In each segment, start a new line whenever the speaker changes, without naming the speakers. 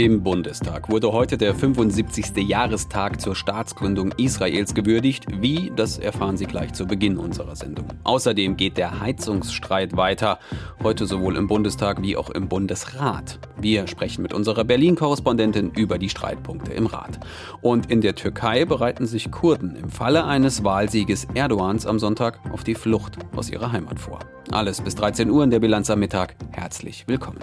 Im Bundestag wurde heute der 75. Jahrestag zur Staatsgründung Israels gewürdigt. Wie, das erfahren Sie gleich zu Beginn unserer Sendung. Außerdem geht der Heizungsstreit weiter, heute sowohl im Bundestag wie auch im Bundesrat. Wir sprechen mit unserer Berlin-Korrespondentin über die Streitpunkte im Rat. Und in der Türkei bereiten sich Kurden im Falle eines Wahlsieges Erdogans am Sonntag auf die Flucht aus ihrer Heimat vor. Alles bis 13 Uhr in der Bilanz am Mittag. Herzlich willkommen.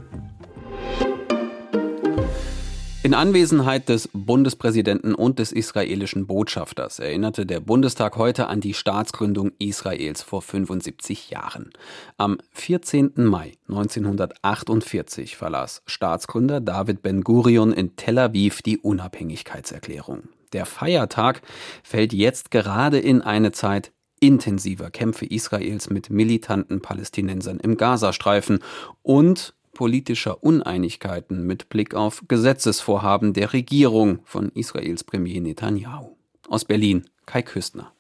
In Anwesenheit des Bundespräsidenten und des israelischen Botschafters erinnerte der Bundestag heute an die Staatsgründung Israels vor 75 Jahren. Am 14. Mai 1948 verlas Staatsgründer David Ben-Gurion in Tel Aviv die Unabhängigkeitserklärung. Der Feiertag fällt jetzt gerade in eine Zeit intensiver Kämpfe Israels mit militanten Palästinensern im Gazastreifen und politischer Uneinigkeiten mit Blick auf Gesetzesvorhaben der Regierung von Israels Premier Netanyahu. Aus Berlin, Kai Küstner.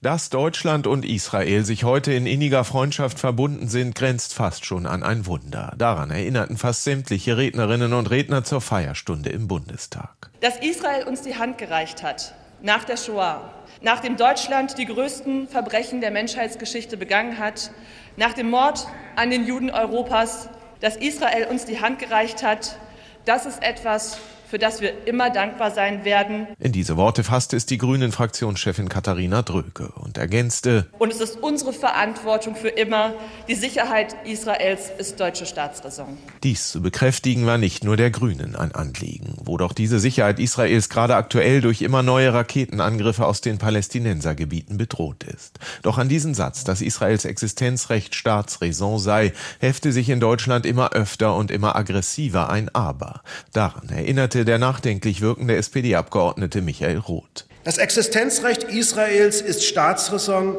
Dass Deutschland und Israel sich heute in inniger Freundschaft verbunden sind, grenzt fast schon an ein Wunder. Daran erinnerten fast sämtliche Rednerinnen und Redner zur Feierstunde im Bundestag.
Dass Israel uns die Hand gereicht hat nach der Shoah, nachdem Deutschland die größten Verbrechen der Menschheitsgeschichte begangen hat, nach dem Mord an den Juden Europas, dass Israel uns die Hand gereicht hat, das ist etwas, für das wir immer dankbar sein werden.
In diese Worte fasste es die Grünen-Fraktionschefin Katharina Dröke und ergänzte:
Und es ist unsere Verantwortung für immer. Die Sicherheit Israels ist deutsche Staatsräson.
Dies zu bekräftigen war nicht nur der Grünen ein Anliegen. Wo doch diese Sicherheit Israels gerade aktuell durch immer neue Raketenangriffe aus den Palästinensergebieten bedroht ist. Doch an diesen Satz, dass Israels Existenzrecht Staatsräson sei, hefte sich in Deutschland immer öfter und immer aggressiver ein Aber. Daran erinnerte der nachdenklich wirkende SPD-Abgeordnete Michael Roth.
Das Existenzrecht Israels ist Staatsräson,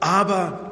aber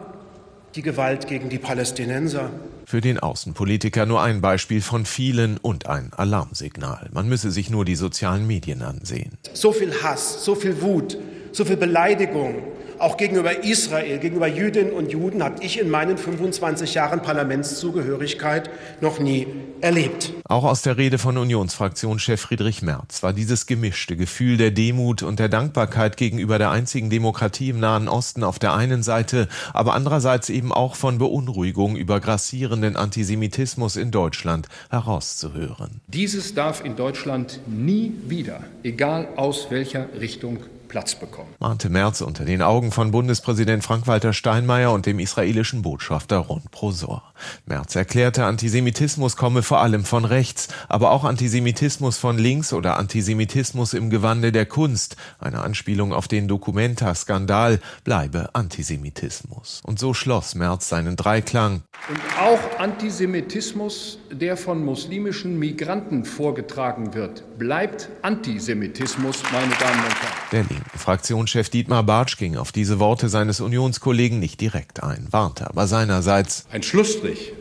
die Gewalt gegen die Palästinenser.
Für den Außenpolitiker nur ein Beispiel von vielen und ein Alarmsignal. Man müsse sich nur die sozialen Medien ansehen.
So viel Hass, so viel Wut, so viel Beleidigung, auch gegenüber Israel, gegenüber Jüdinnen und Juden, habe ich in meinen 25 Jahren Parlamentszugehörigkeit noch nie erlebt.
Auch aus der Rede von Unionsfraktionschef Friedrich Merz war dieses gemischte Gefühl der Demut und der Dankbarkeit gegenüber der einzigen Demokratie im Nahen Osten auf der einen Seite, aber andererseits eben auch von Beunruhigung über grassierenden Antisemitismus in Deutschland herauszuhören.
Dieses darf in Deutschland nie wieder, egal aus welcher Richtung Platz bekommen.
Mahnte Merz unter den Augen von Bundespräsident Frank-Walter Steinmeier und dem israelischen Botschafter Ron Prosor. Merz erklärte, Antisemitismus komme vor allem von rechts, aber auch Antisemitismus von links oder Antisemitismus im Gewande der Kunst, eine Anspielung auf den Documenta-Skandal, bleibe Antisemitismus. Und so schloss Merz seinen Dreiklang.
Und auch Antisemitismus, der von muslimischen Migranten vorgetragen wird, bleibt Antisemitismus, meine Damen und Herren.
Der linken Fraktionschef Dietmar Bartsch ging auf diese Worte seines Unionskollegen nicht direkt ein, warnte aber seinerseits.
Ein Schlussstrich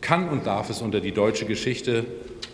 kann und darf es unter die deutsche Geschichte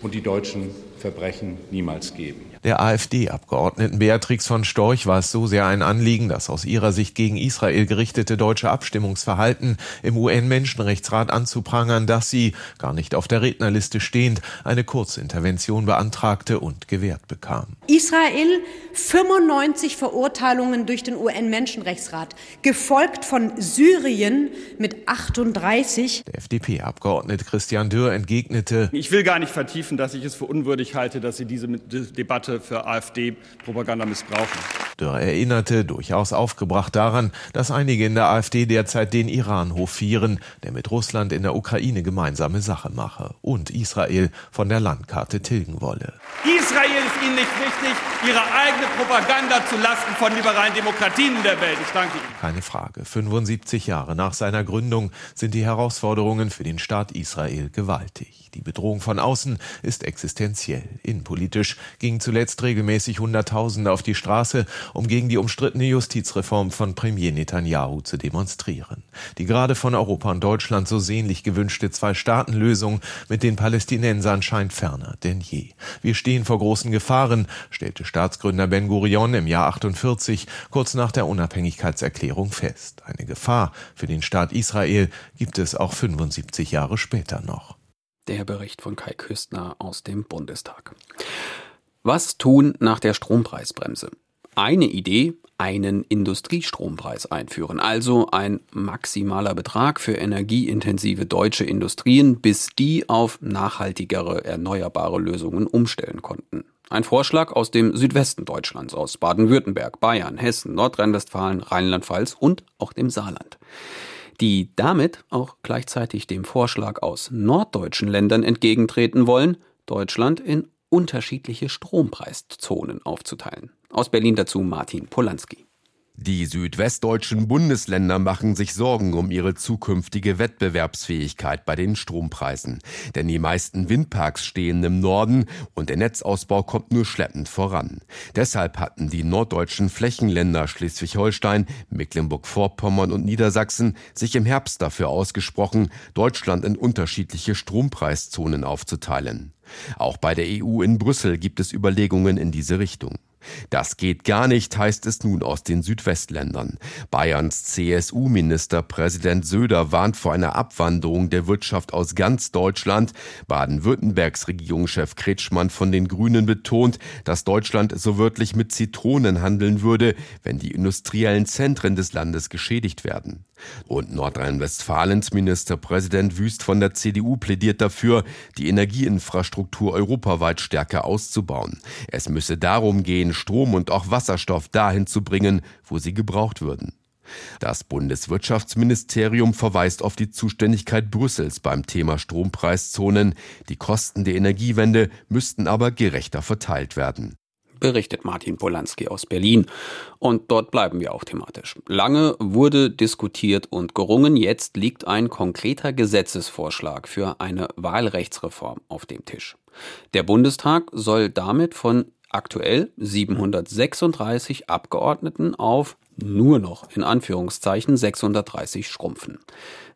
und die deutschen Verbrechen niemals geben.
Der AfD-Abgeordneten Beatrix von Storch war es so sehr ein Anliegen, das aus ihrer Sicht gegen Israel gerichtete deutsche Abstimmungsverhalten im UN-Menschenrechtsrat anzuprangern, dass sie, gar nicht auf der Rednerliste stehend, eine Kurzintervention beantragte und gewährt bekam.
Israel 95 Verurteilungen durch den UN-Menschenrechtsrat, gefolgt von Syrien mit 38.
Der FDP-Abgeordnete Christian Dürr entgegnete,
Ich will gar nicht vertiefen, dass ich es für unwürdig halte, dass Sie diese Debatte für AfD-Propaganda missbrauchen.
Dürr erinnerte durchaus aufgebracht daran, dass einige in der AfD derzeit den Iran hofieren, der mit Russland in der Ukraine gemeinsame Sache mache und Israel von der Landkarte tilgen wolle.
Israel Ihnen nicht wichtig, Ihre eigene Propaganda zu Lasten von liberalen Demokratien in der Welt. Ich danke Ihnen.
Keine Frage, 75 Jahre nach seiner Gründung sind die Herausforderungen für den Staat Israel gewaltig. Die Bedrohung von außen ist existenziell. Innenpolitisch gingen zuletzt regelmäßig Hunderttausende auf die Straße, um gegen die umstrittene Justizreform von Premier Netanyahu zu demonstrieren. Die gerade von Europa und Deutschland so sehnlich gewünschte Zwei-Staaten-Lösung mit den Palästinensern scheint ferner denn je. Wir stehen vor großen Gefahren Gefahren, stellte Staatsgründer Ben Gurion im Jahr 48 kurz nach der Unabhängigkeitserklärung fest. Eine Gefahr für den Staat Israel gibt es auch 75 Jahre später noch.
Der Bericht von Kai Küstner aus dem Bundestag. Was tun nach der Strompreisbremse? Eine Idee, einen Industriestrompreis einführen, also ein maximaler Betrag für energieintensive deutsche Industrien, bis die auf nachhaltigere erneuerbare Lösungen umstellen konnten. Ein Vorschlag aus dem Südwesten Deutschlands, aus Baden-Württemberg, Bayern, Hessen, Nordrhein-Westfalen, Rheinland-Pfalz und auch dem Saarland. Die damit auch gleichzeitig dem Vorschlag aus norddeutschen Ländern entgegentreten wollen, Deutschland in unterschiedliche Strompreiszonen aufzuteilen. Aus Berlin dazu Martin Polanski.
Die südwestdeutschen Bundesländer machen sich Sorgen um ihre zukünftige Wettbewerbsfähigkeit bei den Strompreisen. Denn die meisten Windparks stehen im Norden und der Netzausbau kommt nur schleppend voran. Deshalb hatten die norddeutschen Flächenländer Schleswig-Holstein, Mecklenburg-Vorpommern und Niedersachsen sich im Herbst dafür ausgesprochen, Deutschland in unterschiedliche Strompreiszonen aufzuteilen. Auch bei der EU in Brüssel gibt es Überlegungen in diese Richtung. Das geht gar nicht, heißt es nun aus den Südwestländern. Bayerns CSU-Ministerpräsident Söder warnt vor einer Abwanderung der Wirtschaft aus ganz Deutschland. Baden-Württembergs Regierungschef Kretschmann von den Grünen betont, dass Deutschland so wörtlich mit Zitronen handeln würde, wenn die industriellen Zentren des Landes geschädigt werden. Und Nordrhein-Westfalens Ministerpräsident Wüst von der CDU plädiert dafür, die Energieinfrastruktur europaweit stärker auszubauen. Es müsse darum gehen, Strom und auch Wasserstoff dahin zu bringen, wo sie gebraucht würden. Das Bundeswirtschaftsministerium verweist auf die Zuständigkeit Brüssels beim Thema Strompreiszonen. Die Kosten der Energiewende müssten aber gerechter verteilt werden
berichtet Martin Polanski aus Berlin. Und dort bleiben wir auch thematisch. Lange wurde diskutiert und gerungen, jetzt liegt ein konkreter Gesetzesvorschlag für eine Wahlrechtsreform auf dem Tisch. Der Bundestag soll damit von aktuell 736 Abgeordneten auf nur noch in Anführungszeichen 630 schrumpfen.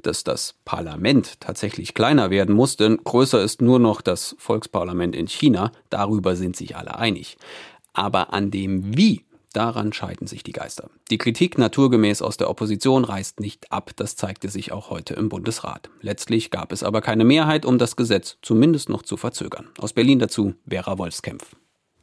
Dass das Parlament tatsächlich kleiner werden muss, denn größer ist nur noch das Volksparlament in China, darüber sind sich alle einig. Aber an dem Wie, daran scheiden sich die Geister. Die Kritik naturgemäß aus der Opposition reißt nicht ab, das zeigte sich auch heute im Bundesrat. Letztlich gab es aber keine Mehrheit, um das Gesetz zumindest noch zu verzögern. Aus Berlin dazu Vera Wolfskämpf.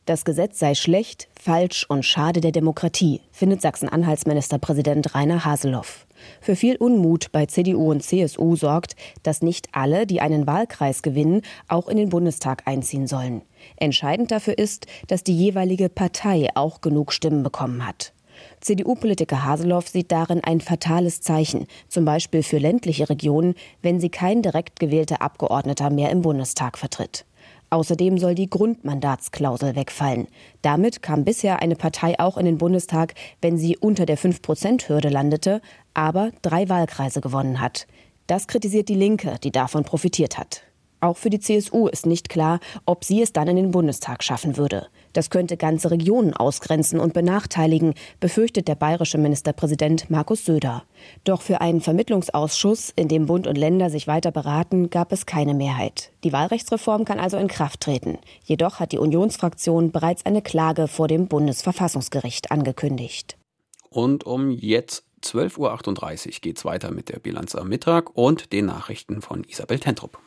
Das Gesetz sei schlecht, falsch und schade der Demokratie, findet Sachsen-Anhalts-Ministerpräsident Rainer Haseloff. Für viel Unmut bei CDU und CSU sorgt, dass nicht alle, die einen Wahlkreis gewinnen, auch in den Bundestag einziehen sollen. Entscheidend dafür ist, dass die jeweilige Partei auch genug Stimmen bekommen hat. CDU-Politiker Haseloff sieht darin ein fatales Zeichen, zum Beispiel für ländliche Regionen, wenn sie kein direkt gewählter Abgeordneter mehr im Bundestag vertritt. Außerdem soll die Grundmandatsklausel wegfallen. Damit kam bisher eine Partei auch in den Bundestag, wenn sie unter der 5-Prozent-Hürde landete, aber drei Wahlkreise gewonnen hat. Das kritisiert die Linke, die davon profitiert hat. Auch für die CSU ist nicht klar, ob sie es dann in den Bundestag schaffen würde. Das könnte ganze Regionen ausgrenzen und benachteiligen, befürchtet der bayerische Ministerpräsident Markus Söder. Doch für einen Vermittlungsausschuss, in dem Bund und Länder sich weiter beraten, gab es keine Mehrheit. Die Wahlrechtsreform kann also in Kraft treten. Jedoch hat die Unionsfraktion bereits eine Klage vor dem Bundesverfassungsgericht angekündigt.
Und um jetzt 12.38 Uhr geht es weiter mit der Bilanz am Mittag und den Nachrichten von Isabel Tentrup.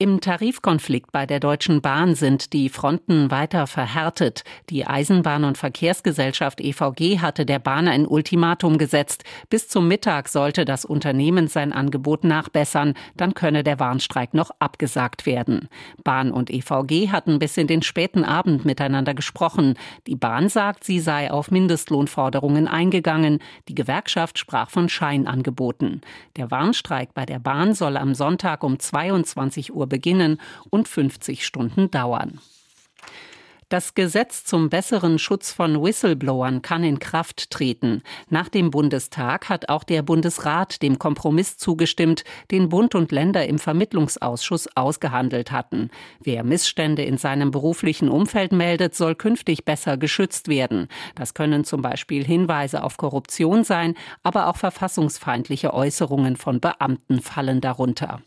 Im Tarifkonflikt bei der Deutschen Bahn sind die Fronten weiter verhärtet. Die Eisenbahn- und Verkehrsgesellschaft EVG hatte der Bahn ein Ultimatum gesetzt. Bis zum Mittag sollte das Unternehmen sein Angebot nachbessern, dann könne der Warnstreik noch abgesagt werden. Bahn und EVG hatten bis in den späten Abend miteinander gesprochen. Die Bahn sagt, sie sei auf Mindestlohnforderungen eingegangen. Die Gewerkschaft sprach von Scheinangeboten. Der Warnstreik bei der Bahn soll am Sonntag um 22 Uhr Uhr beginnen und 50 Stunden dauern. Das Gesetz zum besseren Schutz von Whistleblowern kann in Kraft treten. Nach dem Bundestag hat auch der Bundesrat dem Kompromiss zugestimmt, den Bund und Länder im Vermittlungsausschuss ausgehandelt hatten. Wer Missstände in seinem beruflichen Umfeld meldet, soll künftig besser geschützt werden. Das können zum Beispiel Hinweise auf Korruption sein, aber auch verfassungsfeindliche Äußerungen von Beamten fallen darunter.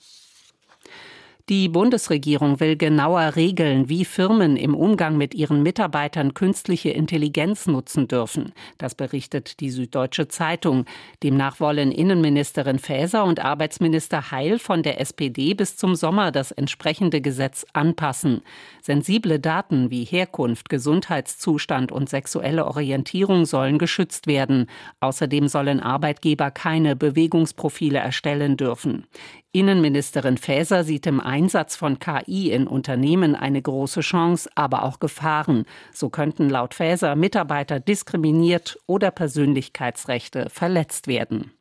Die Bundesregierung will genauer regeln, wie Firmen im Umgang mit ihren Mitarbeitern künstliche Intelligenz nutzen dürfen. Das berichtet die Süddeutsche Zeitung. Demnach wollen Innenministerin Faeser und Arbeitsminister Heil von der SPD bis zum Sommer das entsprechende Gesetz anpassen. Sensible Daten wie Herkunft, Gesundheitszustand und sexuelle Orientierung sollen geschützt werden. Außerdem sollen Arbeitgeber keine Bewegungsprofile erstellen dürfen. Innenministerin Faeser sieht im Einsatz von KI in Unternehmen eine große Chance, aber auch Gefahren. So könnten laut Faeser Mitarbeiter diskriminiert oder Persönlichkeitsrechte verletzt werden.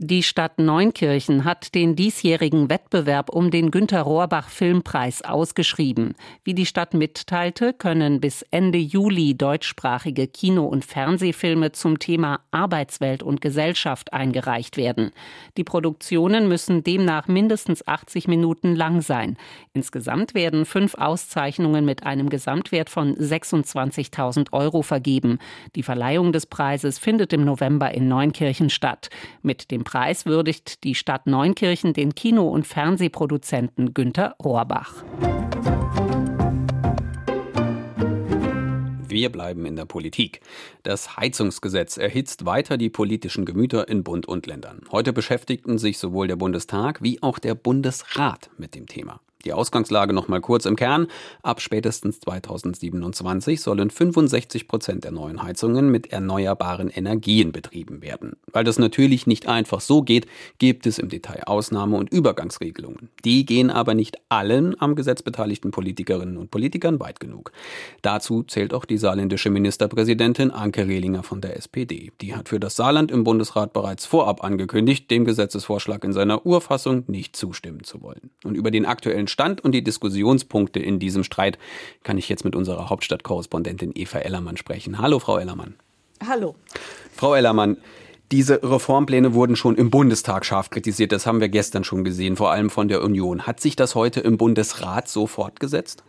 Die Stadt Neunkirchen hat den diesjährigen Wettbewerb um den Günter Rohrbach Filmpreis ausgeschrieben. Wie die Stadt mitteilte, können bis Ende Juli deutschsprachige Kino- und Fernsehfilme zum Thema Arbeitswelt und Gesellschaft eingereicht werden. Die Produktionen müssen demnach mindestens 80 Minuten lang sein. Insgesamt werden fünf Auszeichnungen mit einem Gesamtwert von 26.000 Euro vergeben. Die Verleihung des Preises findet im November in Neunkirchen statt. Mit dem Preis würdigt die Stadt Neunkirchen den Kino- und Fernsehproduzenten Günter Rohrbach.
Wir bleiben in der Politik. Das Heizungsgesetz erhitzt weiter die politischen Gemüter in Bund und Ländern. Heute beschäftigten sich sowohl der Bundestag wie auch der Bundesrat mit dem Thema. Die Ausgangslage noch mal kurz im Kern. Ab spätestens 2027 sollen 65 Prozent der neuen Heizungen mit erneuerbaren Energien betrieben werden. Weil das natürlich nicht einfach so geht, gibt es im Detail Ausnahme- und Übergangsregelungen. Die gehen aber nicht allen am Gesetz beteiligten Politikerinnen und Politikern weit genug. Dazu zählt auch die saarländische Ministerpräsidentin Anke Rehlinger von der SPD. Die hat für das Saarland im Bundesrat bereits vorab angekündigt, dem Gesetzesvorschlag in seiner Urfassung nicht zustimmen zu wollen. Und über den aktuellen Stand und die Diskussionspunkte in diesem Streit kann ich jetzt mit unserer Hauptstadtkorrespondentin Eva Ellermann sprechen. Hallo, Frau Ellermann.
Hallo.
Frau Ellermann, diese Reformpläne wurden schon im Bundestag scharf kritisiert. Das haben wir gestern schon gesehen, vor allem von der Union. Hat sich das heute im Bundesrat so fortgesetzt?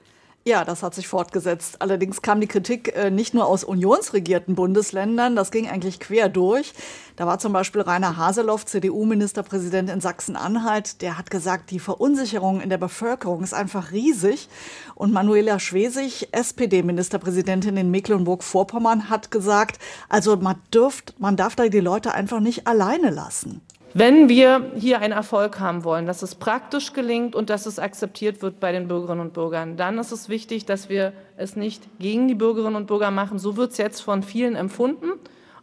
Ja, das hat sich fortgesetzt. Allerdings kam die Kritik äh, nicht nur aus unionsregierten Bundesländern, das ging eigentlich quer durch. Da war zum Beispiel Rainer Haseloff, CDU-Ministerpräsident in Sachsen-Anhalt, der hat gesagt, die Verunsicherung in der Bevölkerung ist einfach riesig. Und Manuela Schwesig, SPD-Ministerpräsidentin in Mecklenburg-Vorpommern, hat gesagt, also man, dürft, man darf da die Leute einfach nicht alleine lassen.
Wenn wir hier einen Erfolg haben wollen, dass es praktisch gelingt und dass es akzeptiert wird bei den Bürgerinnen und Bürgern, dann ist es wichtig, dass wir es nicht gegen die Bürgerinnen und Bürger machen. So wird es jetzt von vielen empfunden,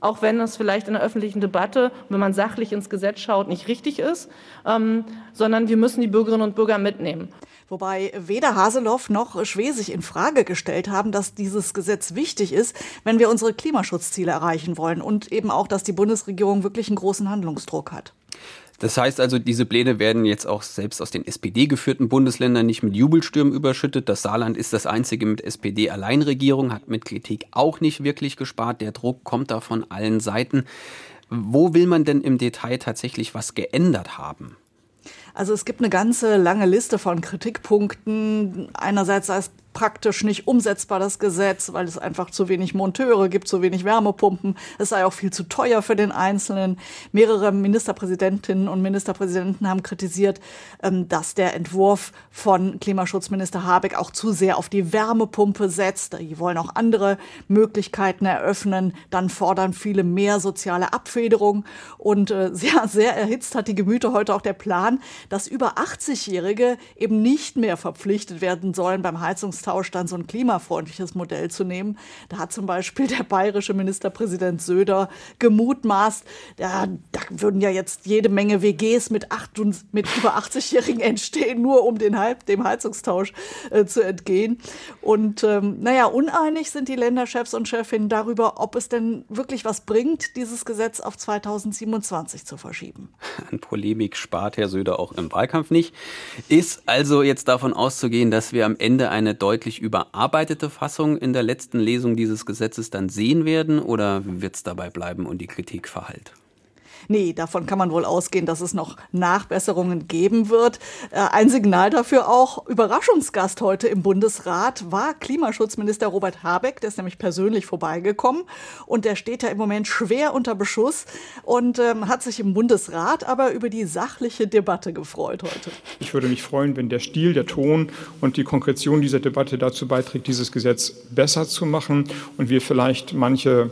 auch wenn es vielleicht in der öffentlichen Debatte, wenn man sachlich ins Gesetz schaut, nicht richtig ist, ähm, sondern wir müssen die Bürgerinnen und Bürger mitnehmen.
Wobei weder Haseloff noch Schwesig in Frage gestellt haben, dass dieses Gesetz wichtig ist, wenn wir unsere Klimaschutzziele erreichen wollen und eben auch, dass die Bundesregierung wirklich einen großen Handlungsdruck hat.
Das heißt also, diese Pläne werden jetzt auch selbst aus den SPD-geführten Bundesländern nicht mit Jubelstürmen überschüttet. Das Saarland ist das einzige mit SPD-Alleinregierung, hat mit Kritik auch nicht wirklich gespart. Der Druck kommt da von allen Seiten. Wo will man denn im Detail tatsächlich was geändert haben?
Also es gibt eine ganze lange Liste von Kritikpunkten. Einerseits sei praktisch nicht umsetzbar, das Gesetz, weil es einfach zu wenig Monteure gibt, zu wenig Wärmepumpen. Es sei auch viel zu teuer für den Einzelnen. Mehrere Ministerpräsidentinnen und Ministerpräsidenten haben kritisiert, ähm, dass der Entwurf von Klimaschutzminister Habeck auch zu sehr auf die Wärmepumpe setzt. Die wollen auch andere Möglichkeiten eröffnen. Dann fordern viele mehr soziale Abfederung. Und äh, sehr, sehr erhitzt hat die Gemüter heute auch der Plan, dass über 80-Jährige eben nicht mehr verpflichtet werden sollen beim Heizungs Austausch dann so ein klimafreundliches Modell zu nehmen. Da hat zum Beispiel der bayerische Ministerpräsident Söder gemutmaßt, da, da würden ja jetzt jede Menge WGs mit, acht und, mit über 80-Jährigen entstehen, nur um den, dem Heizungstausch äh, zu entgehen. Und ähm, naja, uneinig sind die Länderchefs und Chefinnen darüber, ob es denn wirklich was bringt, dieses Gesetz auf 2027 zu verschieben.
An Polemik spart Herr Söder auch im Wahlkampf nicht. Ist also jetzt davon auszugehen, dass wir am Ende eine deutliche deutlich überarbeitete Fassung in der letzten Lesung dieses Gesetzes dann sehen werden oder wird es dabei bleiben und die Kritik verhallt?
Nee, davon kann man wohl ausgehen, dass es noch Nachbesserungen geben wird. Äh, ein Signal dafür auch, Überraschungsgast heute im Bundesrat war Klimaschutzminister Robert Habeck, der ist nämlich persönlich vorbeigekommen und der steht ja im Moment schwer unter Beschuss und ähm, hat sich im Bundesrat aber über die sachliche Debatte gefreut heute.
Ich würde mich freuen, wenn der Stil, der Ton und die Konkretion dieser Debatte dazu beiträgt, dieses Gesetz besser zu machen und wir vielleicht manche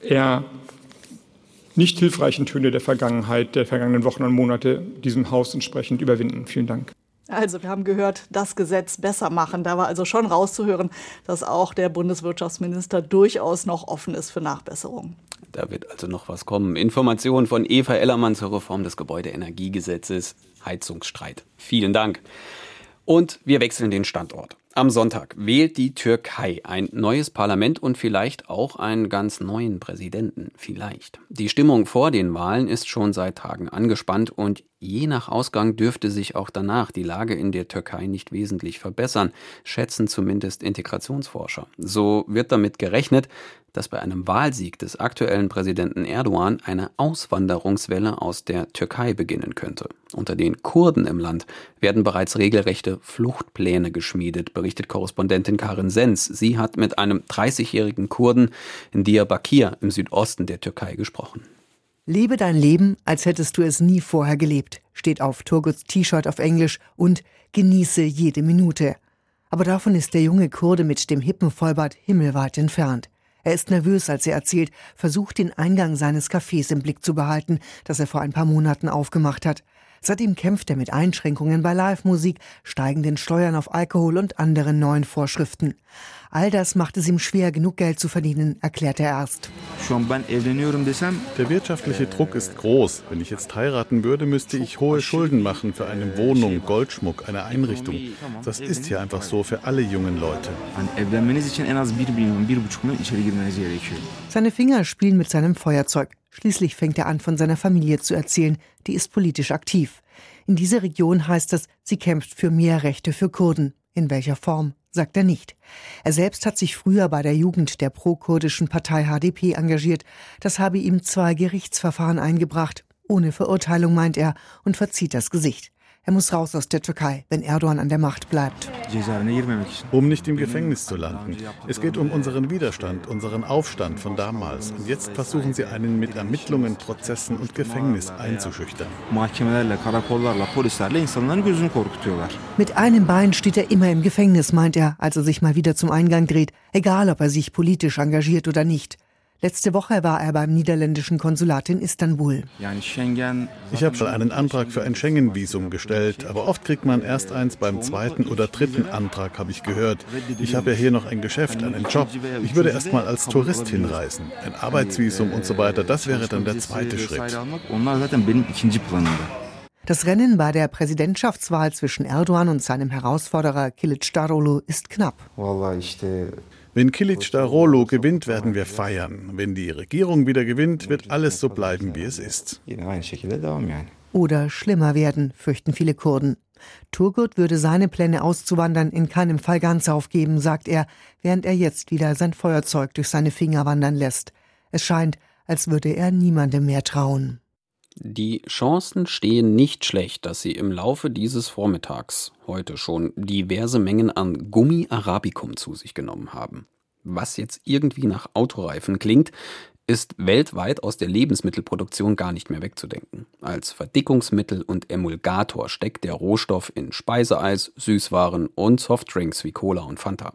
eher nicht hilfreichen Töne der Vergangenheit, der vergangenen Wochen und Monate diesem Haus entsprechend überwinden. Vielen Dank.
Also wir haben gehört, das Gesetz besser machen. Da war also schon rauszuhören, dass auch der Bundeswirtschaftsminister durchaus noch offen ist für Nachbesserungen.
Da wird also noch was kommen. Informationen von Eva Ellermann zur Reform des Gebäudeenergiegesetzes. Heizungsstreit. Vielen Dank. Und wir wechseln den Standort. Am Sonntag wählt die Türkei ein neues Parlament und vielleicht auch einen ganz neuen Präsidenten. Vielleicht. Die Stimmung vor den Wahlen ist schon seit Tagen angespannt und je nach Ausgang dürfte sich auch danach die Lage in der Türkei nicht wesentlich verbessern, schätzen zumindest Integrationsforscher. So wird damit gerechnet, dass bei einem Wahlsieg des aktuellen Präsidenten Erdogan eine Auswanderungswelle aus der Türkei beginnen könnte. Unter den Kurden im Land werden bereits regelrechte Fluchtpläne geschmiedet, berichtet Korrespondentin Karin Sens. Sie hat mit einem 30-jährigen Kurden in Diyarbakir im Südosten der Türkei gesprochen.
Lebe dein Leben, als hättest du es nie vorher gelebt, steht auf Turguts T-Shirt auf Englisch und genieße jede Minute. Aber davon ist der junge Kurde mit dem hippen Vollbart himmelweit entfernt. Er ist nervös, als er erzählt, versucht den Eingang seines Cafés im Blick zu behalten, das er vor ein paar Monaten aufgemacht hat. Seitdem kämpft er mit Einschränkungen bei Live-Musik, steigenden Steuern auf Alkohol und anderen neuen Vorschriften. All das macht es ihm schwer, genug Geld zu verdienen, erklärt er erst.
Der wirtschaftliche Druck ist groß. Wenn ich jetzt heiraten würde, müsste ich hohe Schulden machen für eine Wohnung, Goldschmuck, eine Einrichtung. Das ist hier einfach so für alle jungen Leute.
Seine Finger spielen mit seinem Feuerzeug. Schließlich fängt er an, von seiner Familie zu erzählen. Die ist politisch aktiv. In dieser Region heißt es, sie kämpft für mehr Rechte für Kurden. In welcher Form, sagt er nicht. Er selbst hat sich früher bei der Jugend der pro-kurdischen Partei HDP engagiert. Das habe ihm zwei Gerichtsverfahren eingebracht. Ohne Verurteilung, meint er, und verzieht das Gesicht. Er muss raus aus der Türkei, wenn Erdogan an der Macht bleibt.
Um nicht im Gefängnis zu landen. Es geht um unseren Widerstand, unseren Aufstand von damals. Und jetzt versuchen sie einen mit Ermittlungen, Prozessen und Gefängnis einzuschüchtern.
Mit einem Bein steht er immer im Gefängnis, meint er, als er sich mal wieder zum Eingang dreht, egal ob er sich politisch engagiert oder nicht. Letzte Woche war er beim niederländischen Konsulat in Istanbul.
Ich habe schon einen Antrag für ein Schengen-Visum gestellt, aber oft kriegt man erst eins beim zweiten oder dritten Antrag, habe ich gehört. Ich habe ja hier noch ein Geschäft, einen Job. Ich würde erst mal als Tourist hinreisen. Ein Arbeitsvisum und so weiter, das wäre dann der zweite Schritt.
Das Rennen bei der Präsidentschaftswahl zwischen Erdogan und seinem Herausforderer Kilic Darulu ist knapp.
Wenn Kilic Darolo gewinnt, werden wir feiern. Wenn die Regierung wieder gewinnt, wird alles so bleiben, wie es ist.
Oder schlimmer werden, fürchten viele Kurden. Turgut würde seine Pläne auszuwandern in keinem Fall ganz aufgeben, sagt er, während er jetzt wieder sein Feuerzeug durch seine Finger wandern lässt. Es scheint, als würde er niemandem mehr trauen.
Die Chancen stehen nicht schlecht, dass sie im Laufe dieses Vormittags heute schon diverse Mengen an Gummi Arabicum zu sich genommen haben. Was jetzt irgendwie nach Autoreifen klingt, ist weltweit aus der Lebensmittelproduktion gar nicht mehr wegzudenken. Als Verdickungsmittel und Emulgator steckt der Rohstoff in Speiseeis, Süßwaren und Softdrinks wie Cola und Fanta.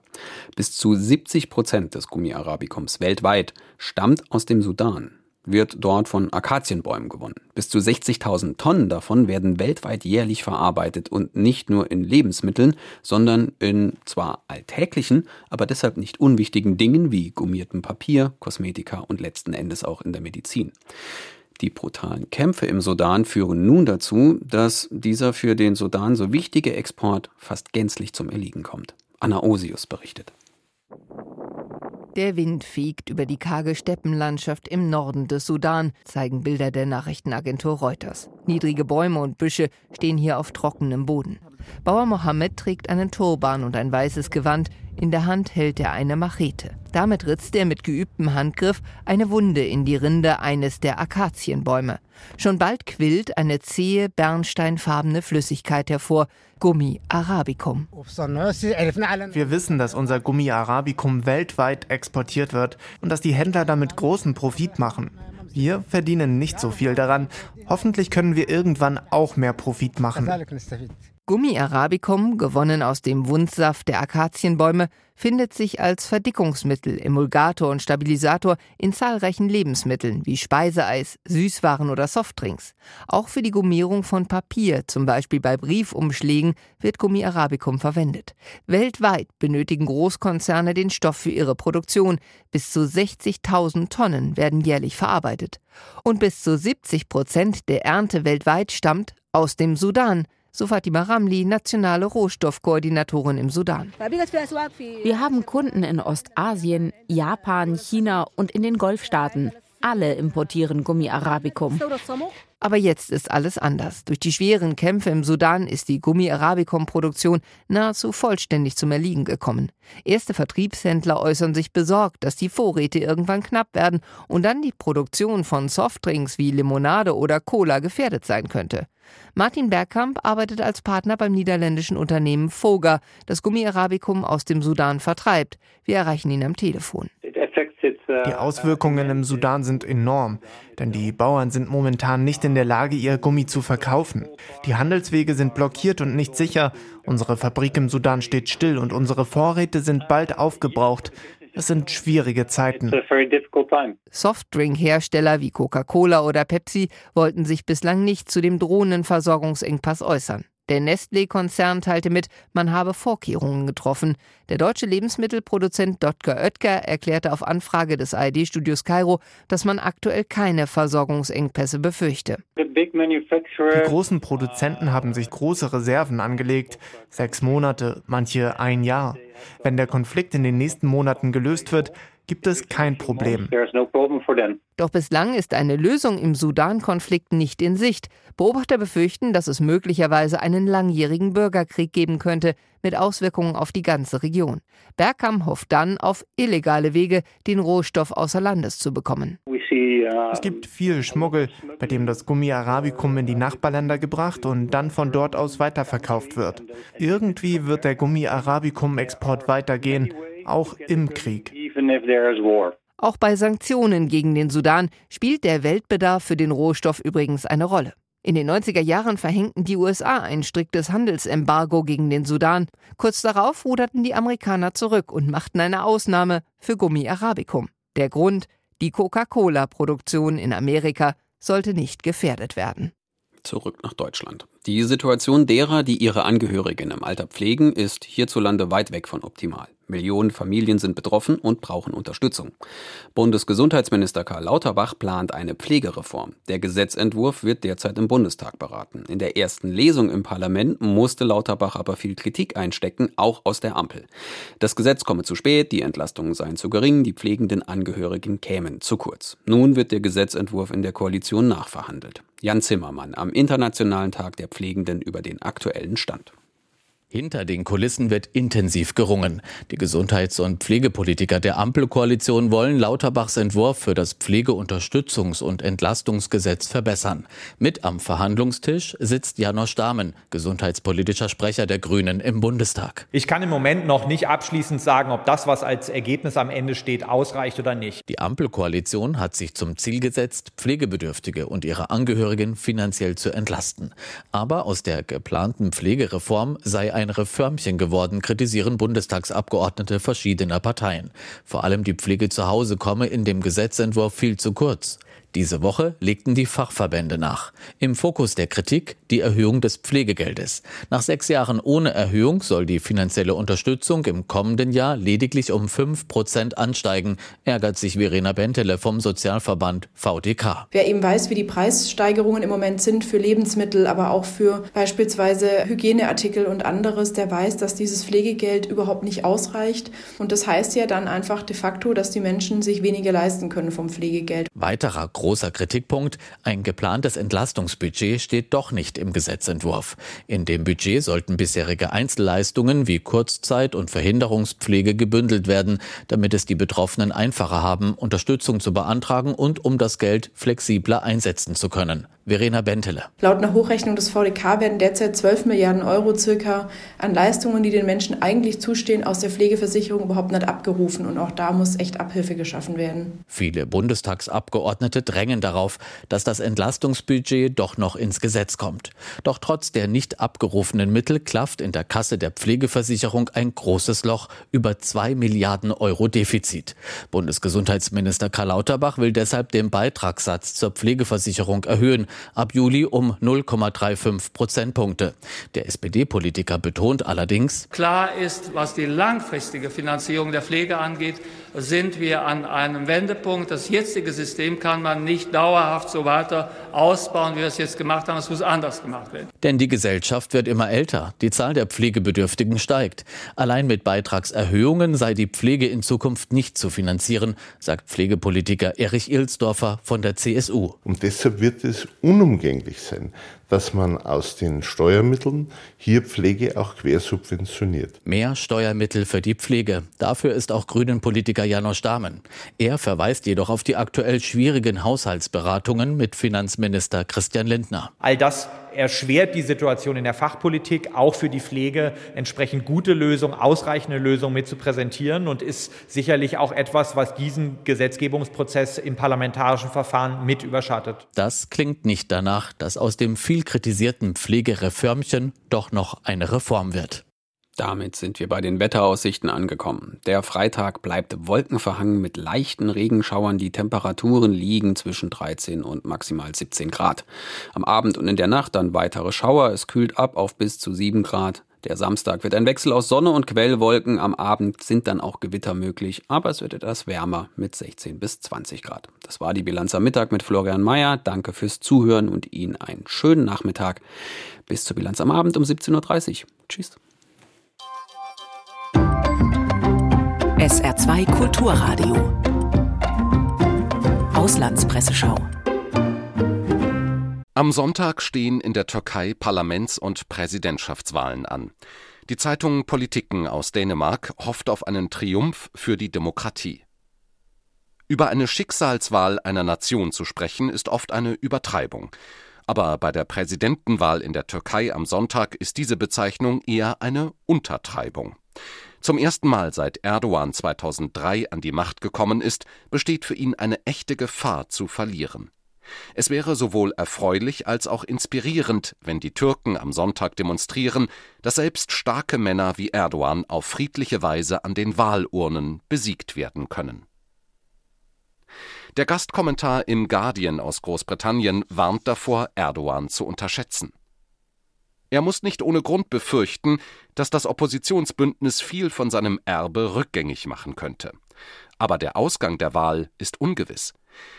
Bis zu 70 Prozent des Gummi Arabicums weltweit stammt aus dem Sudan wird dort von Akazienbäumen gewonnen. Bis zu 60.000 Tonnen davon werden weltweit jährlich verarbeitet und nicht nur in Lebensmitteln, sondern in zwar alltäglichen, aber deshalb nicht unwichtigen Dingen wie gummiertem Papier, Kosmetika und letzten Endes auch in der Medizin. Die brutalen Kämpfe im Sudan führen nun dazu, dass dieser für den Sudan so wichtige Export fast gänzlich zum Erliegen kommt. Anna Osius berichtet.
Der Wind fegt über die karge Steppenlandschaft im Norden des Sudan, zeigen Bilder der Nachrichtenagentur Reuters. Niedrige Bäume und Büsche stehen hier auf trockenem Boden. Bauer Mohammed trägt einen Turban und ein weißes Gewand. In der Hand hält er eine Machete. Damit ritzt er mit geübtem Handgriff eine Wunde in die Rinde eines der Akazienbäume. Schon bald quillt eine zähe, bernsteinfarbene Flüssigkeit hervor, Gummi Arabicum.
Wir wissen, dass unser Gummi Arabicum weltweit exportiert wird und dass die Händler damit großen Profit machen. Wir verdienen nicht so viel daran. Hoffentlich können wir irgendwann auch mehr Profit machen.
Gummi Arabicum, gewonnen aus dem Wundsaft der Akazienbäume, findet sich als Verdickungsmittel, Emulgator und Stabilisator in zahlreichen Lebensmitteln wie Speiseeis, Süßwaren oder Softdrinks. Auch für die Gummierung von Papier, zum Beispiel bei Briefumschlägen, wird Gummi Arabicum verwendet. Weltweit benötigen Großkonzerne den Stoff für ihre Produktion. Bis zu 60.000 Tonnen werden jährlich verarbeitet. Und bis zu 70 Prozent der Ernte weltweit stammt aus dem Sudan so Fatima Ramli, nationale Rohstoffkoordinatorin im Sudan.
Wir haben Kunden in Ostasien, Japan, China und in den Golfstaaten. Alle importieren Gummi Arabicum.
Aber jetzt ist alles anders. Durch die schweren Kämpfe im Sudan ist die Gummi Arabicum-Produktion nahezu vollständig zum Erliegen gekommen. Erste Vertriebshändler äußern sich besorgt, dass die Vorräte irgendwann knapp werden und dann die Produktion von Softdrinks wie Limonade oder Cola gefährdet sein könnte. Martin Bergkamp arbeitet als Partner beim niederländischen Unternehmen Foga, das Gummi Arabicum aus dem Sudan vertreibt. Wir erreichen ihn am Telefon.
Die Auswirkungen im Sudan sind enorm, denn die Bauern sind momentan nicht in der Lage, ihr Gummi zu verkaufen. Die Handelswege sind blockiert und nicht sicher. Unsere Fabrik im Sudan steht still und unsere Vorräte sind bald aufgebraucht. Es sind schwierige Zeiten.
Softdrink-Hersteller wie Coca-Cola oder Pepsi wollten sich bislang nicht zu dem drohenden Versorgungsengpass äußern. Der Nestlé-Konzern teilte mit, man habe Vorkehrungen getroffen. Der deutsche Lebensmittelproduzent Dotger Oetker erklärte auf Anfrage des ARD-Studios Kairo, dass man aktuell keine Versorgungsengpässe befürchte.
Die großen Produzenten haben sich große Reserven angelegt. Sechs Monate, manche ein Jahr. Wenn der Konflikt in den nächsten Monaten gelöst wird, gibt es kein Problem.
Doch bislang ist eine Lösung im Sudan-Konflikt nicht in Sicht. Beobachter befürchten, dass es möglicherweise einen langjährigen Bürgerkrieg geben könnte, mit Auswirkungen auf die ganze Region. Bergkamp hofft dann auf illegale Wege, den Rohstoff außer Landes zu bekommen.
Es gibt viel Schmuggel, bei dem das Gummi Arabicum in die Nachbarländer gebracht und dann von dort aus weiterverkauft wird. Irgendwie wird der Gummi Arabicum-Export weitergehen, auch im Krieg.
Auch bei Sanktionen gegen den Sudan spielt der Weltbedarf für den Rohstoff übrigens eine Rolle. In den 90er Jahren verhängten die USA ein striktes Handelsembargo gegen den Sudan. Kurz darauf ruderten die Amerikaner zurück und machten eine Ausnahme für Gummi Arabicum. Der Grund, die Coca-Cola-Produktion in Amerika sollte nicht gefährdet werden.
Zurück nach Deutschland. Die Situation derer, die ihre Angehörigen im Alter pflegen, ist hierzulande weit weg von optimal. Millionen Familien sind betroffen und brauchen Unterstützung. Bundesgesundheitsminister Karl Lauterbach plant eine Pflegereform. Der Gesetzentwurf wird derzeit im Bundestag beraten. In der ersten Lesung im Parlament musste Lauterbach aber viel Kritik einstecken, auch aus der Ampel. Das Gesetz komme zu spät, die Entlastungen seien zu gering, die pflegenden Angehörigen kämen zu kurz. Nun wird der Gesetzentwurf in der Koalition nachverhandelt. Jan Zimmermann am Internationalen Tag der Pflegenden über den aktuellen Stand.
Hinter den Kulissen wird intensiv gerungen. Die Gesundheits- und Pflegepolitiker der Ampelkoalition wollen Lauterbachs Entwurf für das Pflegeunterstützungs- und Entlastungsgesetz verbessern. Mit am Verhandlungstisch sitzt Janosch Dahmen, gesundheitspolitischer Sprecher der Grünen im Bundestag.
Ich kann im Moment noch nicht abschließend sagen, ob das, was als Ergebnis am Ende steht, ausreicht oder nicht.
Die Ampelkoalition hat sich zum Ziel gesetzt, Pflegebedürftige und ihre Angehörigen finanziell zu entlasten. Aber aus der geplanten Pflegereform sei ein ein Reformchen geworden, kritisieren Bundestagsabgeordnete verschiedener Parteien. Vor allem die Pflege zu Hause komme in dem Gesetzentwurf viel zu kurz. Diese Woche legten die Fachverbände nach. Im Fokus der Kritik die Erhöhung des Pflegegeldes. Nach sechs Jahren ohne Erhöhung soll die finanzielle Unterstützung im kommenden Jahr lediglich um fünf Prozent ansteigen, ärgert sich Verena Bentele vom Sozialverband VDK.
Wer eben weiß, wie die Preissteigerungen im Moment sind für Lebensmittel, aber auch für beispielsweise Hygieneartikel und anderes, der weiß, dass dieses Pflegegeld überhaupt nicht ausreicht. Und das heißt ja dann einfach de facto, dass die Menschen sich weniger leisten können vom Pflegegeld.
Weiterer Großer Kritikpunkt, ein geplantes Entlastungsbudget steht doch nicht im Gesetzentwurf. In dem Budget sollten bisherige Einzelleistungen wie Kurzzeit- und Verhinderungspflege gebündelt werden, damit es die Betroffenen einfacher haben, Unterstützung zu beantragen und um das Geld flexibler einsetzen zu können. Verena Bentele.
Laut einer Hochrechnung des VDK werden derzeit 12 Milliarden Euro circa an Leistungen, die den Menschen eigentlich zustehen, aus der Pflegeversicherung überhaupt nicht abgerufen. Und auch da muss echt Abhilfe geschaffen werden.
Viele Bundestagsabgeordnete drängen darauf, dass das Entlastungsbudget doch noch ins Gesetz kommt. Doch trotz der nicht abgerufenen Mittel klafft in der Kasse der Pflegeversicherung ein großes Loch über 2 Milliarden Euro Defizit. Bundesgesundheitsminister Karl Lauterbach will deshalb den Beitragssatz zur Pflegeversicherung erhöhen ab Juli um 0,35 Prozentpunkte. Der SPD-Politiker betont allerdings,
klar ist, was die langfristige Finanzierung der Pflege angeht, sind wir an einem Wendepunkt. Das jetzige System kann man nicht dauerhaft so weiter ausbauen, wie wir es jetzt gemacht haben. Es muss anders gemacht werden.
Denn die Gesellschaft wird immer älter. Die Zahl der Pflegebedürftigen steigt. Allein mit Beitragserhöhungen sei die Pflege in Zukunft nicht zu finanzieren, sagt Pflegepolitiker Erich Ilsdorfer von der CSU.
Und deshalb wird es unumgänglich sein, dass man aus den Steuermitteln hier Pflege auch quersubventioniert.
Mehr Steuermittel für die Pflege. Dafür ist auch Grünen-Politiker Janosch Dahmen. Er verweist jedoch auf die aktuell schwierigen Haushaltsberatungen mit Finanzminister Christian Lindner.
All das erschwert die Situation in der Fachpolitik, auch für die Pflege entsprechend gute Lösungen, ausreichende Lösungen mit zu präsentieren und ist sicherlich auch etwas, was diesen Gesetzgebungsprozess im parlamentarischen Verfahren mit überschattet.
Das klingt nicht danach, dass aus dem viel kritisierten Pflegereformchen doch noch eine Reform wird.
Damit sind wir bei den Wetteraussichten angekommen. Der Freitag bleibt wolkenverhangen mit leichten Regenschauern. Die Temperaturen liegen zwischen 13 und maximal 17 Grad. Am Abend und in der Nacht dann weitere Schauer. Es kühlt ab auf bis zu 7 Grad. Der Samstag wird ein Wechsel aus Sonne und Quellwolken. Am Abend sind dann auch Gewitter möglich, aber es wird etwas wärmer mit 16 bis 20 Grad. Das war die Bilanz am Mittag mit Florian Mayer. Danke fürs Zuhören und Ihnen einen schönen Nachmittag. Bis zur Bilanz am Abend um 17.30 Uhr. Tschüss.
SR2 Kulturradio. Auslandspresseschau.
Am Sonntag stehen in der Türkei Parlaments- und Präsidentschaftswahlen an. Die Zeitung Politiken aus Dänemark hofft auf einen Triumph für die Demokratie. Über eine Schicksalswahl einer Nation zu sprechen, ist oft eine Übertreibung. Aber bei der Präsidentenwahl in der Türkei am Sonntag ist diese Bezeichnung eher eine Untertreibung. Zum ersten Mal seit Erdogan 2003 an die Macht gekommen ist, besteht für ihn eine echte Gefahr zu verlieren. Es wäre sowohl erfreulich als auch inspirierend, wenn die Türken am Sonntag demonstrieren, dass selbst starke Männer wie Erdogan auf friedliche Weise an den Wahlurnen besiegt werden können. Der Gastkommentar im Guardian aus Großbritannien warnt davor, Erdogan zu unterschätzen. Er muss nicht ohne Grund befürchten, dass das Oppositionsbündnis viel von seinem Erbe rückgängig machen könnte. Aber der Ausgang der Wahl ist ungewiss.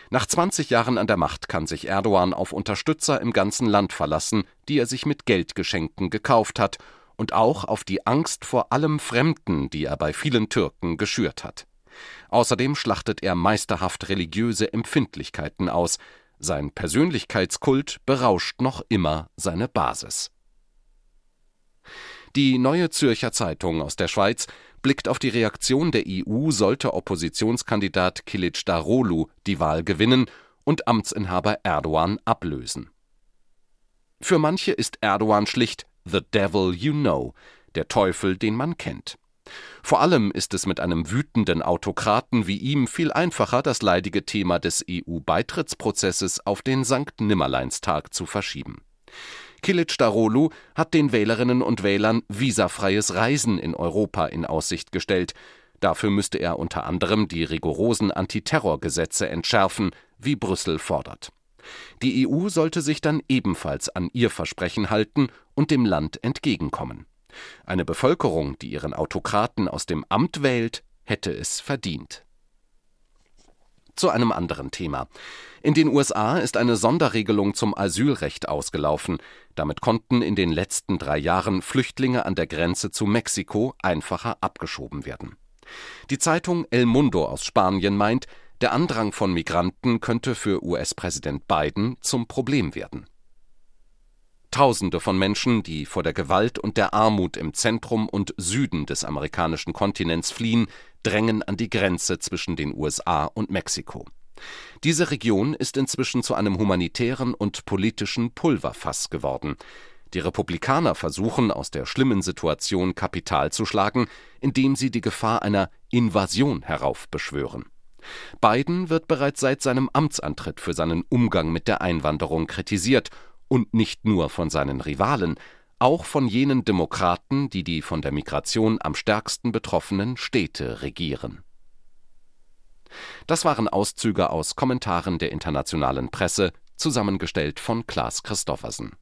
Nach 20 Jahren an der Macht kann sich Erdogan auf Unterstützer im ganzen Land verlassen, die er sich mit Geldgeschenken gekauft hat, und auch auf die Angst vor allem Fremden, die er bei vielen Türken geschürt hat. Außerdem schlachtet er meisterhaft religiöse Empfindlichkeiten aus. Sein Persönlichkeitskult berauscht noch immer seine Basis. Die Neue Zürcher Zeitung aus der Schweiz blickt auf die Reaktion der EU, sollte Oppositionskandidat Kilic Darolu die Wahl gewinnen und Amtsinhaber Erdogan ablösen. Für manche ist Erdogan schlicht The Devil You Know, der Teufel, den man kennt. Vor allem ist es mit einem wütenden Autokraten wie ihm viel einfacher, das leidige Thema des EU-Beitrittsprozesses auf den Sankt Nimmerleinstag zu verschieben. Kilic Darolu hat den Wählerinnen und Wählern visafreies Reisen in Europa in Aussicht gestellt. Dafür müsste er unter anderem die rigorosen Antiterrorgesetze entschärfen, wie Brüssel fordert. Die EU sollte sich dann ebenfalls an ihr Versprechen halten und dem Land entgegenkommen. Eine Bevölkerung, die ihren Autokraten aus dem Amt wählt, hätte es verdient. Zu einem anderen Thema. In den USA ist eine Sonderregelung zum Asylrecht ausgelaufen. Damit konnten in den letzten drei Jahren Flüchtlinge an der Grenze zu Mexiko einfacher abgeschoben werden. Die Zeitung El Mundo aus Spanien meint, Der Andrang von Migranten könnte für US-Präsident Biden zum Problem werden. Tausende von Menschen, die vor der Gewalt und der Armut im Zentrum und Süden des amerikanischen Kontinents fliehen, drängen an die Grenze zwischen den USA und Mexiko. Diese Region ist inzwischen zu einem humanitären und politischen Pulverfass geworden. Die Republikaner versuchen, aus der schlimmen Situation Kapital zu schlagen, indem sie die Gefahr einer Invasion heraufbeschwören. Biden wird bereits seit seinem Amtsantritt für seinen Umgang mit der Einwanderung kritisiert und nicht nur von seinen Rivalen, auch von jenen Demokraten, die die von der Migration am stärksten betroffenen Städte regieren. Das waren Auszüge aus Kommentaren der internationalen Presse, zusammengestellt von Klaas Christoffersen